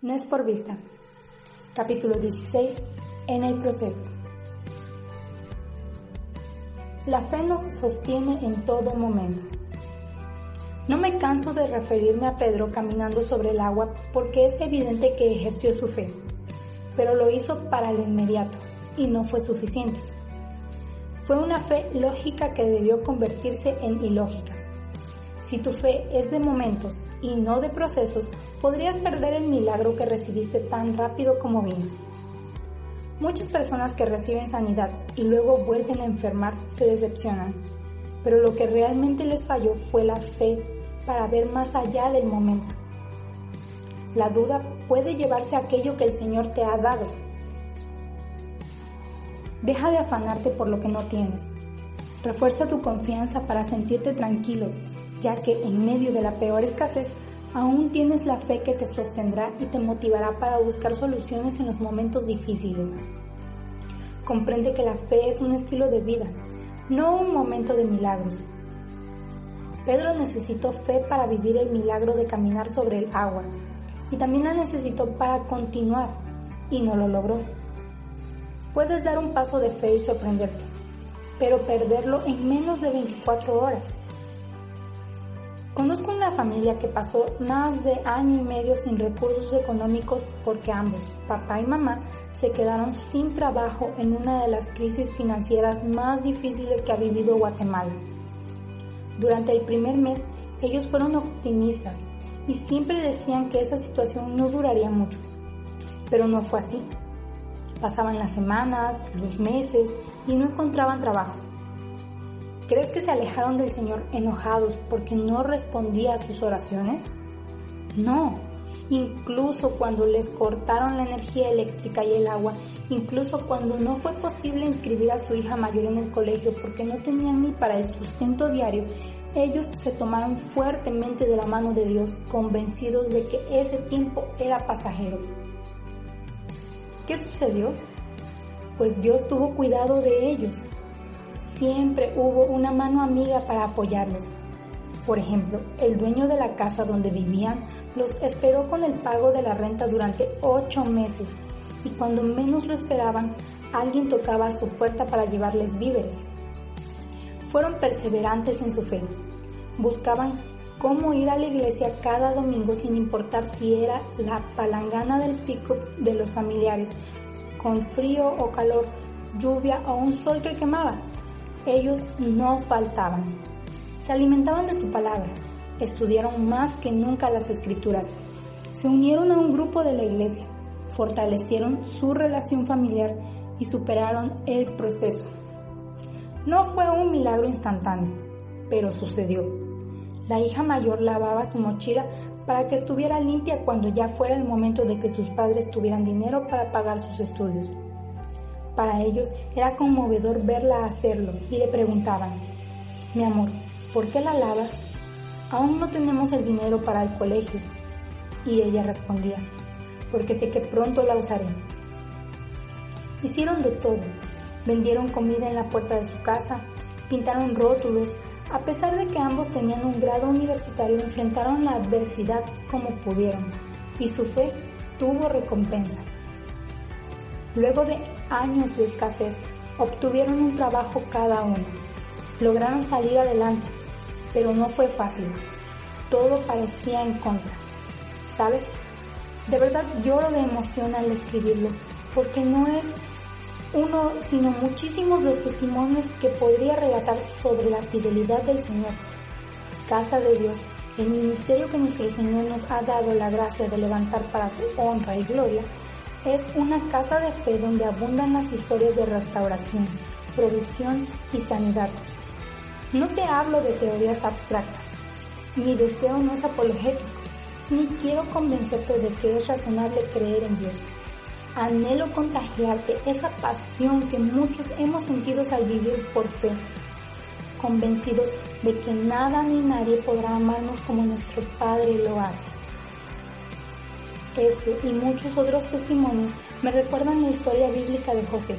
No es por vista. Capítulo 16. En el proceso. La fe nos sostiene en todo momento. No me canso de referirme a Pedro caminando sobre el agua porque es evidente que ejerció su fe, pero lo hizo para lo inmediato y no fue suficiente. Fue una fe lógica que debió convertirse en ilógica. Si tu fe es de momentos y no de procesos, podrías perder el milagro que recibiste tan rápido como vino. Muchas personas que reciben sanidad y luego vuelven a enfermar se decepcionan, pero lo que realmente les falló fue la fe para ver más allá del momento. La duda puede llevarse a aquello que el Señor te ha dado. Deja de afanarte por lo que no tienes. Refuerza tu confianza para sentirte tranquilo, ya que en medio de la peor escasez aún tienes la fe que te sostendrá y te motivará para buscar soluciones en los momentos difíciles. Comprende que la fe es un estilo de vida, no un momento de milagros. Pedro necesitó fe para vivir el milagro de caminar sobre el agua y también la necesitó para continuar y no lo logró. Puedes dar un paso de fe y sorprenderte, pero perderlo en menos de 24 horas. Conozco una familia que pasó más de año y medio sin recursos económicos porque ambos, papá y mamá, se quedaron sin trabajo en una de las crisis financieras más difíciles que ha vivido Guatemala. Durante el primer mes, ellos fueron optimistas y siempre decían que esa situación no duraría mucho. Pero no fue así. Pasaban las semanas, los meses y no encontraban trabajo. ¿Crees que se alejaron del Señor enojados porque no respondía a sus oraciones? No, incluso cuando les cortaron la energía eléctrica y el agua, incluso cuando no fue posible inscribir a su hija mayor en el colegio porque no tenían ni para el sustento diario, ellos se tomaron fuertemente de la mano de Dios, convencidos de que ese tiempo era pasajero. ¿Qué sucedió? Pues Dios tuvo cuidado de ellos. Siempre hubo una mano amiga para apoyarlos. Por ejemplo, el dueño de la casa donde vivían los esperó con el pago de la renta durante ocho meses y cuando menos lo esperaban, alguien tocaba a su puerta para llevarles víveres. Fueron perseverantes en su fe. Buscaban cómo ir a la iglesia cada domingo sin importar si era la palangana del pico de los familiares, con frío o calor, lluvia o un sol que quemaba. Ellos no faltaban. Se alimentaban de su palabra, estudiaron más que nunca las escrituras, se unieron a un grupo de la iglesia, fortalecieron su relación familiar y superaron el proceso. No fue un milagro instantáneo, pero sucedió. La hija mayor lavaba su mochila para que estuviera limpia cuando ya fuera el momento de que sus padres tuvieran dinero para pagar sus estudios. Para ellos era conmovedor verla hacerlo y le preguntaban, mi amor, ¿por qué la lavas? Aún no tenemos el dinero para el colegio. Y ella respondía, porque sé que pronto la usaré. Hicieron de todo, vendieron comida en la puerta de su casa, pintaron rótulos, a pesar de que ambos tenían un grado universitario, enfrentaron la adversidad como pudieron y su fe tuvo recompensa. Luego de años de escasez, obtuvieron un trabajo cada uno. Lograron salir adelante, pero no fue fácil. Todo parecía en contra. ¿Sabes? De verdad lloro de emoción al escribirlo, porque no es uno, sino muchísimos los testimonios que podría relatar sobre la fidelidad del Señor. Casa de Dios, el ministerio que nuestro Señor nos ha dado la gracia de levantar para su honra y gloria, es una casa de fe donde abundan las historias de restauración, provisión y sanidad. No te hablo de teorías abstractas. Mi deseo no es apologético, ni quiero convencerte de que es razonable creer en Dios anhelo contagiarte esa pasión que muchos hemos sentido al vivir por fe, convencidos de que nada ni nadie podrá amarnos como nuestro Padre lo hace. Este y muchos otros testimonios me recuerdan la historia bíblica de José,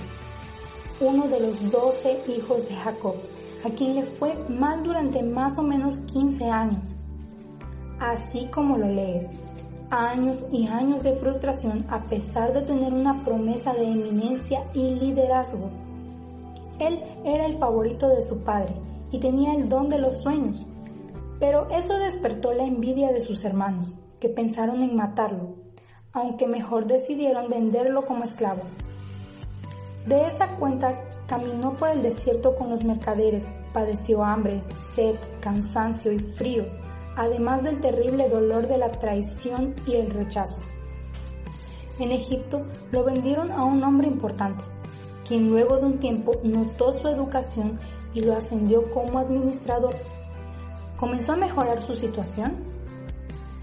uno de los doce hijos de Jacob, a quien le fue mal durante más o menos 15 años. Así como lo lees, años y años de frustración a pesar de tener una promesa de eminencia y liderazgo. Él era el favorito de su padre y tenía el don de los sueños, pero eso despertó la envidia de sus hermanos, que pensaron en matarlo, aunque mejor decidieron venderlo como esclavo. De esa cuenta caminó por el desierto con los mercaderes, padeció hambre, sed, cansancio y frío, además del terrible dolor de la traición y el rechazo. En Egipto lo vendieron a un hombre importante, quien luego de un tiempo notó su educación y lo ascendió como administrador. ¿Comenzó a mejorar su situación?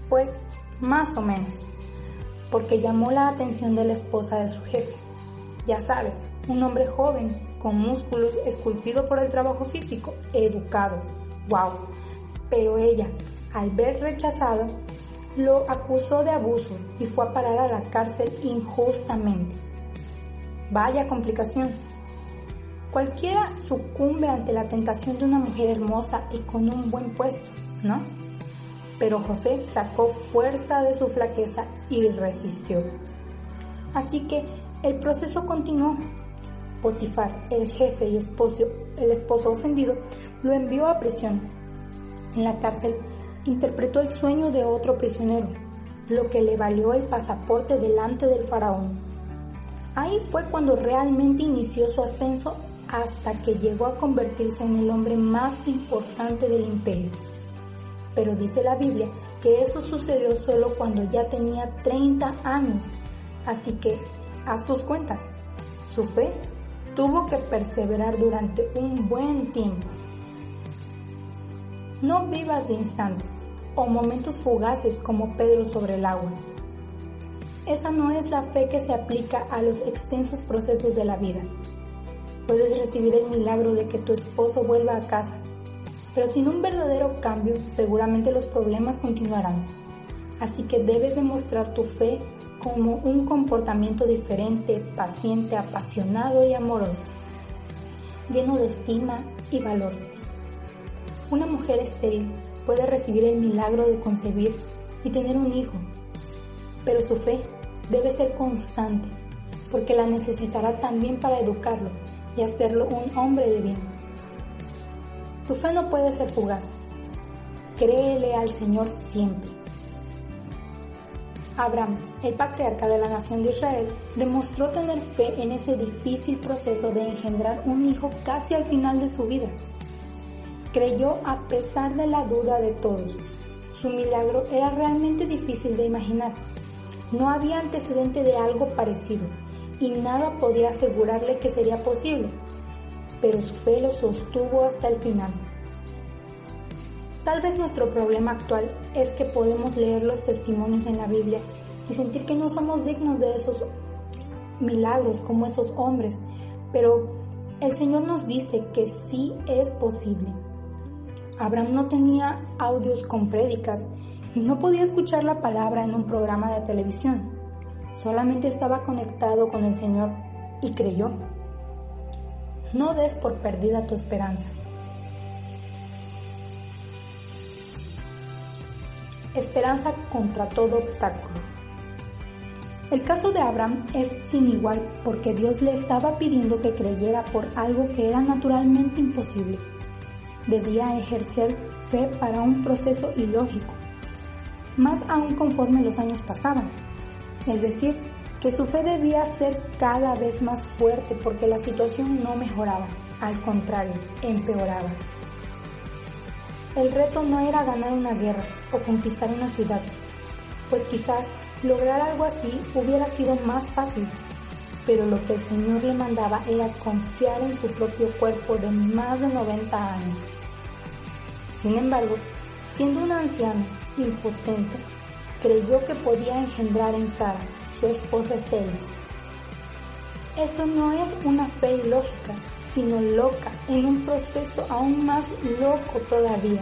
Pues más o menos, porque llamó la atención de la esposa de su jefe. Ya sabes, un hombre joven, con músculos, esculpido por el trabajo físico, educado. ¡Wow! Pero ella, al ver rechazado, lo acusó de abuso y fue a parar a la cárcel injustamente. Vaya complicación. Cualquiera sucumbe ante la tentación de una mujer hermosa y con un buen puesto, ¿no? Pero José sacó fuerza de su flaqueza y resistió. Así que el proceso continuó. Potifar, el jefe y esposo, el esposo ofendido, lo envió a prisión. En la cárcel interpretó el sueño de otro prisionero, lo que le valió el pasaporte delante del faraón. Ahí fue cuando realmente inició su ascenso hasta que llegó a convertirse en el hombre más importante del imperio. Pero dice la Biblia que eso sucedió solo cuando ya tenía 30 años, así que haz tus cuentas. Su fe tuvo que perseverar durante un buen tiempo. No vivas de instantes o momentos fugaces como Pedro sobre el agua. Esa no es la fe que se aplica a los extensos procesos de la vida. Puedes recibir el milagro de que tu esposo vuelva a casa, pero sin un verdadero cambio seguramente los problemas continuarán. Así que debes demostrar tu fe como un comportamiento diferente, paciente, apasionado y amoroso, lleno de estima y valor. Una mujer estéril puede recibir el milagro de concebir y tener un hijo, pero su fe debe ser constante, porque la necesitará también para educarlo y hacerlo un hombre de bien. Tu fe no puede ser fugaz. Créele al Señor siempre. Abraham, el patriarca de la nación de Israel, demostró tener fe en ese difícil proceso de engendrar un hijo casi al final de su vida creyó a pesar de la duda de todos. Su milagro era realmente difícil de imaginar. No había antecedente de algo parecido y nada podía asegurarle que sería posible, pero su fe lo sostuvo hasta el final. Tal vez nuestro problema actual es que podemos leer los testimonios en la Biblia y sentir que no somos dignos de esos milagros como esos hombres, pero el Señor nos dice que sí es posible. Abraham no tenía audios con prédicas y no podía escuchar la palabra en un programa de televisión. Solamente estaba conectado con el Señor y creyó. No des por perdida tu esperanza. Esperanza contra todo obstáculo. El caso de Abraham es sin igual porque Dios le estaba pidiendo que creyera por algo que era naturalmente imposible debía ejercer fe para un proceso ilógico, más aún conforme los años pasaban. Es decir, que su fe debía ser cada vez más fuerte porque la situación no mejoraba, al contrario, empeoraba. El reto no era ganar una guerra o conquistar una ciudad, pues quizás lograr algo así hubiera sido más fácil, pero lo que el Señor le mandaba era confiar en su propio cuerpo de más de 90 años sin embargo, siendo una anciana impotente, creyó que podía engendrar en Sara, su esposa estéril. Eso no es una fe ilógica, sino loca, en un proceso aún más loco todavía.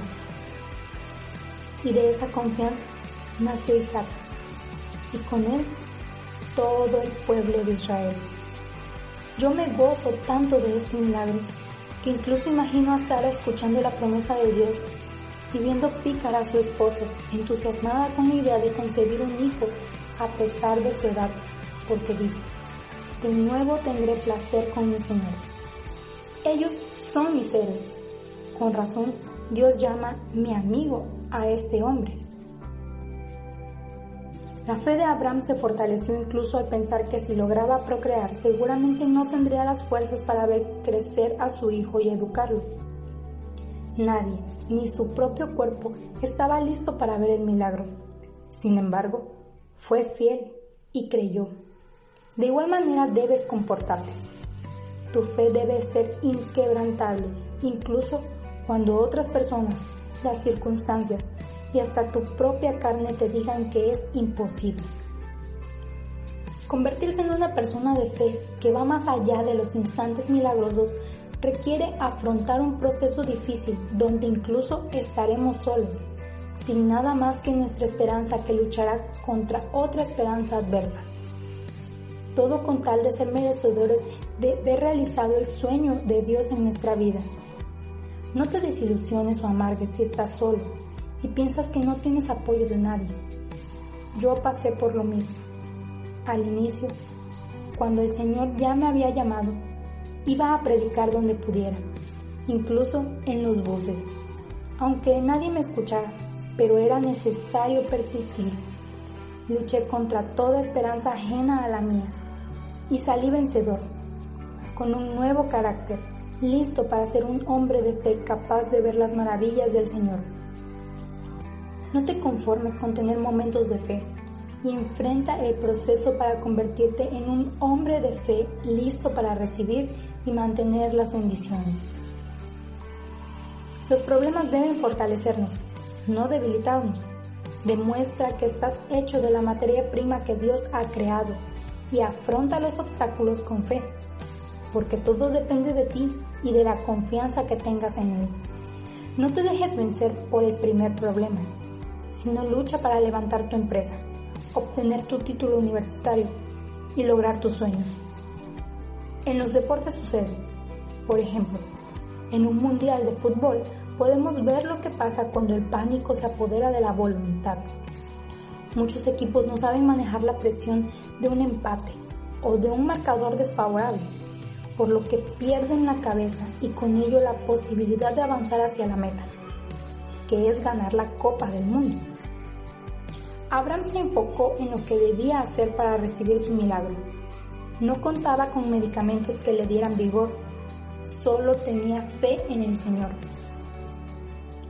Y de esa confianza nació Isaac, y con él todo el pueblo de Israel. Yo me gozo tanto de este milagro incluso imagino a Sara escuchando la promesa de Dios y viendo pícara a su esposo, entusiasmada con la idea de concebir un hijo a pesar de su edad, porque dijo, de nuevo tendré placer con mi Señor. Ellos son mis seres. Con razón, Dios llama mi amigo a este hombre. La fe de Abraham se fortaleció incluso al pensar que si lograba procrear, seguramente no tendría las fuerzas para ver crecer a su hijo y educarlo. Nadie, ni su propio cuerpo, estaba listo para ver el milagro. Sin embargo, fue fiel y creyó. De igual manera debes comportarte. Tu fe debe ser inquebrantable, incluso cuando otras personas, las circunstancias y hasta tu propia carne te digan que es imposible. Convertirse en una persona de fe que va más allá de los instantes milagrosos requiere afrontar un proceso difícil donde incluso estaremos solos, sin nada más que nuestra esperanza que luchará contra otra esperanza adversa. Todo con tal de ser merecedores de ver realizado el sueño de Dios en nuestra vida. No te desilusiones o amargues si estás solo y piensas que no tienes apoyo de nadie. Yo pasé por lo mismo. Al inicio, cuando el Señor ya me había llamado, iba a predicar donde pudiera, incluso en los buses, aunque nadie me escuchara, pero era necesario persistir. Luché contra toda esperanza ajena a la mía y salí vencedor, con un nuevo carácter, listo para ser un hombre de fe capaz de ver las maravillas del Señor. No te conformes con tener momentos de fe y enfrenta el proceso para convertirte en un hombre de fe listo para recibir y mantener las bendiciones. Los problemas deben fortalecernos, no debilitarnos. Demuestra que estás hecho de la materia prima que Dios ha creado y afronta los obstáculos con fe, porque todo depende de ti y de la confianza que tengas en Él. No te dejes vencer por el primer problema, sino lucha para levantar tu empresa, obtener tu título universitario y lograr tus sueños. En los deportes sucede. Por ejemplo, en un mundial de fútbol podemos ver lo que pasa cuando el pánico se apodera de la voluntad. Muchos equipos no saben manejar la presión de un empate o de un marcador desfavorable, por lo que pierden la cabeza y con ello la posibilidad de avanzar hacia la meta, que es ganar la Copa del Mundo. Abraham se enfocó en lo que debía hacer para recibir su milagro no contaba con medicamentos que le dieran vigor, solo tenía fe en el Señor.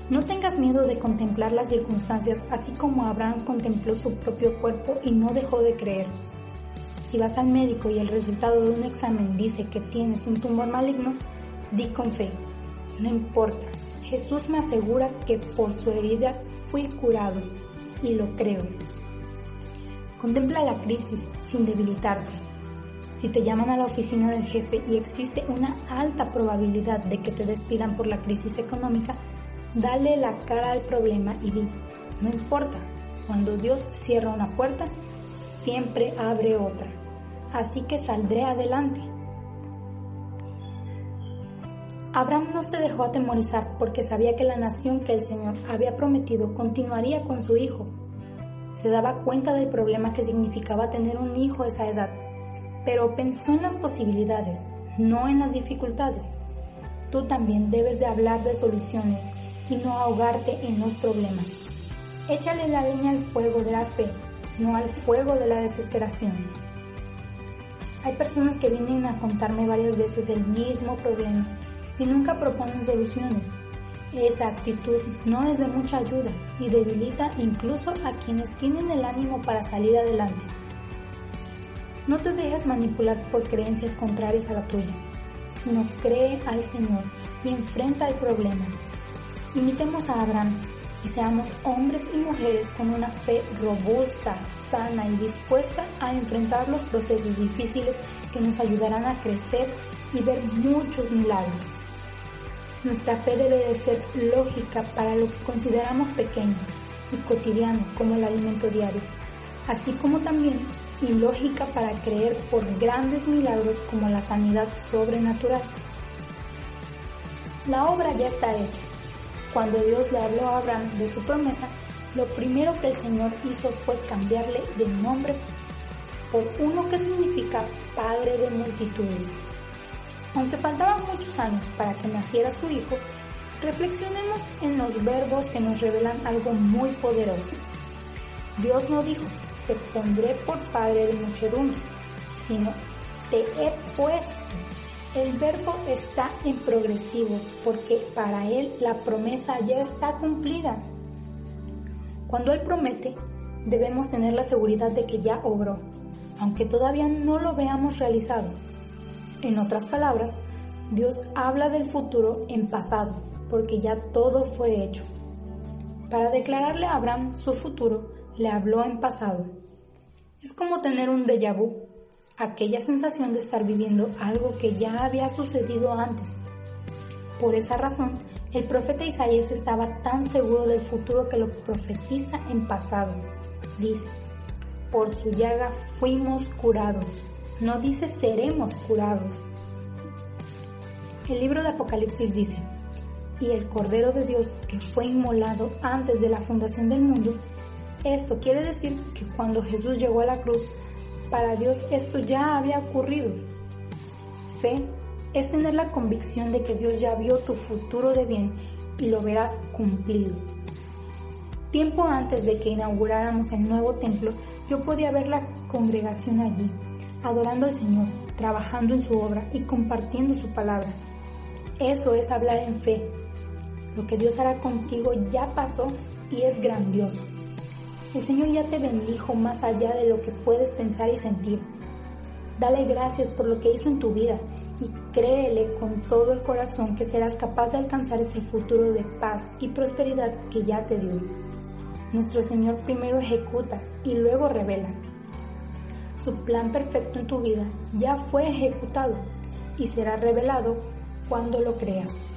No tengas miedo de contemplar las circunstancias así como Abraham contempló su propio cuerpo y no dejó de creer. Si vas al médico y el resultado de un examen dice que tienes un tumor maligno, di con fe. No importa, Jesús me asegura que por su herida fui curado y lo creo. Contempla la crisis sin debilitarte si te llaman a la oficina del jefe y existe una alta probabilidad de que te despidan por la crisis económica, dale la cara al problema y di, no importa, cuando Dios cierra una puerta, siempre abre otra. Así que saldré adelante. Abraham no se dejó atemorizar porque sabía que la nación que el Señor había prometido continuaría con su hijo. Se daba cuenta del problema que significaba tener un hijo a esa edad pero pensó en las posibilidades, no en las dificultades. Tú también debes de hablar de soluciones y no ahogarte en los problemas. Échale la leña al fuego de la fe, no al fuego de la desesperación. Hay personas que vienen a contarme varias veces el mismo problema y nunca proponen soluciones. Esa actitud no es de mucha ayuda y debilita incluso a quienes tienen el ánimo para salir adelante. No te dejes manipular por creencias contrarias a la tuya, sino cree al Señor y enfrenta el problema. Imitemos a Abraham y seamos hombres y mujeres con una fe robusta, sana y dispuesta a enfrentar los procesos difíciles que nos ayudarán a crecer y ver muchos milagros. Nuestra fe debe de ser lógica para lo que consideramos pequeño y cotidiano como el alimento diario, así como también y lógica para creer por grandes milagros como la sanidad sobrenatural. La obra ya está hecha. Cuando Dios le habló a Abraham de su promesa, lo primero que el Señor hizo fue cambiarle de nombre por uno que significa Padre de multitudes. Aunque faltaban muchos años para que naciera su hijo, reflexionemos en los verbos que nos revelan algo muy poderoso. Dios no dijo, te pondré por padre de muchedumbre, sino te he puesto. El verbo está en progresivo porque para Él la promesa ya está cumplida. Cuando Él promete, debemos tener la seguridad de que ya obró, aunque todavía no lo veamos realizado. En otras palabras, Dios habla del futuro en pasado, porque ya todo fue hecho. Para declararle a Abraham su futuro, le habló en pasado. Es como tener un déjà vu, aquella sensación de estar viviendo algo que ya había sucedido antes. Por esa razón, el profeta Isaías estaba tan seguro del futuro que lo profetiza en pasado. Dice, por su llaga fuimos curados. No dice seremos curados. El libro de Apocalipsis dice, y el Cordero de Dios que fue inmolado antes de la fundación del mundo, esto quiere decir que cuando Jesús llegó a la cruz, para Dios esto ya había ocurrido. Fe es tener la convicción de que Dios ya vio tu futuro de bien y lo verás cumplido. Tiempo antes de que inauguráramos el nuevo templo, yo podía ver la congregación allí, adorando al Señor, trabajando en su obra y compartiendo su palabra. Eso es hablar en fe. Lo que Dios hará contigo ya pasó y es grandioso. El Señor ya te bendijo más allá de lo que puedes pensar y sentir. Dale gracias por lo que hizo en tu vida y créele con todo el corazón que serás capaz de alcanzar ese futuro de paz y prosperidad que ya te dio. Nuestro Señor primero ejecuta y luego revela. Su plan perfecto en tu vida ya fue ejecutado y será revelado cuando lo creas.